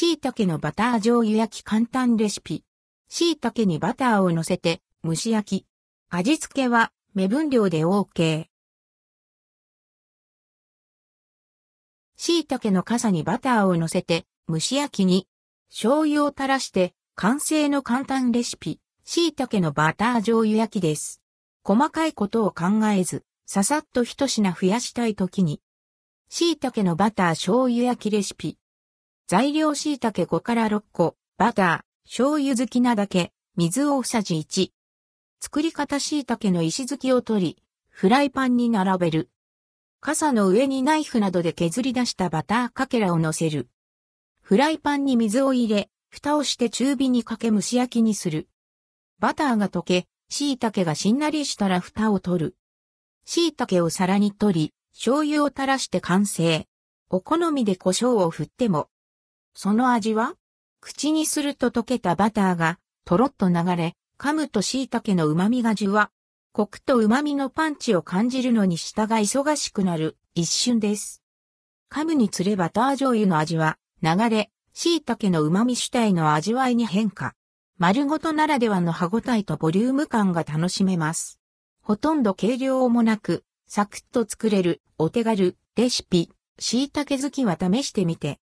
椎茸のバター醤油焼き簡単レシピ。椎茸にバターを乗せて蒸し焼き。味付けは目分量で OK。椎茸の傘にバターを乗せて蒸し焼きに醤油を垂らして完成の簡単レシピ。椎茸のバター醤油焼きです。細かいことを考えず、ささっと一品増やしたいときに。椎茸のバター醤油焼きレシピ。材料椎茸5から6個、バター、醤油好きなだけ、水大さじ1。作り方椎茸の石突きを取り、フライパンに並べる。傘の上にナイフなどで削り出したバターかけらを乗せる。フライパンに水を入れ、蓋をして中火にかけ蒸し焼きにする。バターが溶け、椎茸がしんなりしたら蓋を取る。椎茸を皿に取り、醤油を垂らして完成。お好みで胡椒を振っても。その味は？口にすると溶けたバターがとろっと流れ、噛むと椎茸の旨味がじゅわ。コクと旨味のパンチを感じるのに舌が忙しくなる一瞬です。噛むにつれバター醤油の味は流れ、椎茸の旨味主体の味わいに変化。丸ごとならではの歯ごたえとボリューム感が楽しめます。ほとんど計量もなく、サクッと作れるお手軽レシピ、椎茸好きは試してみて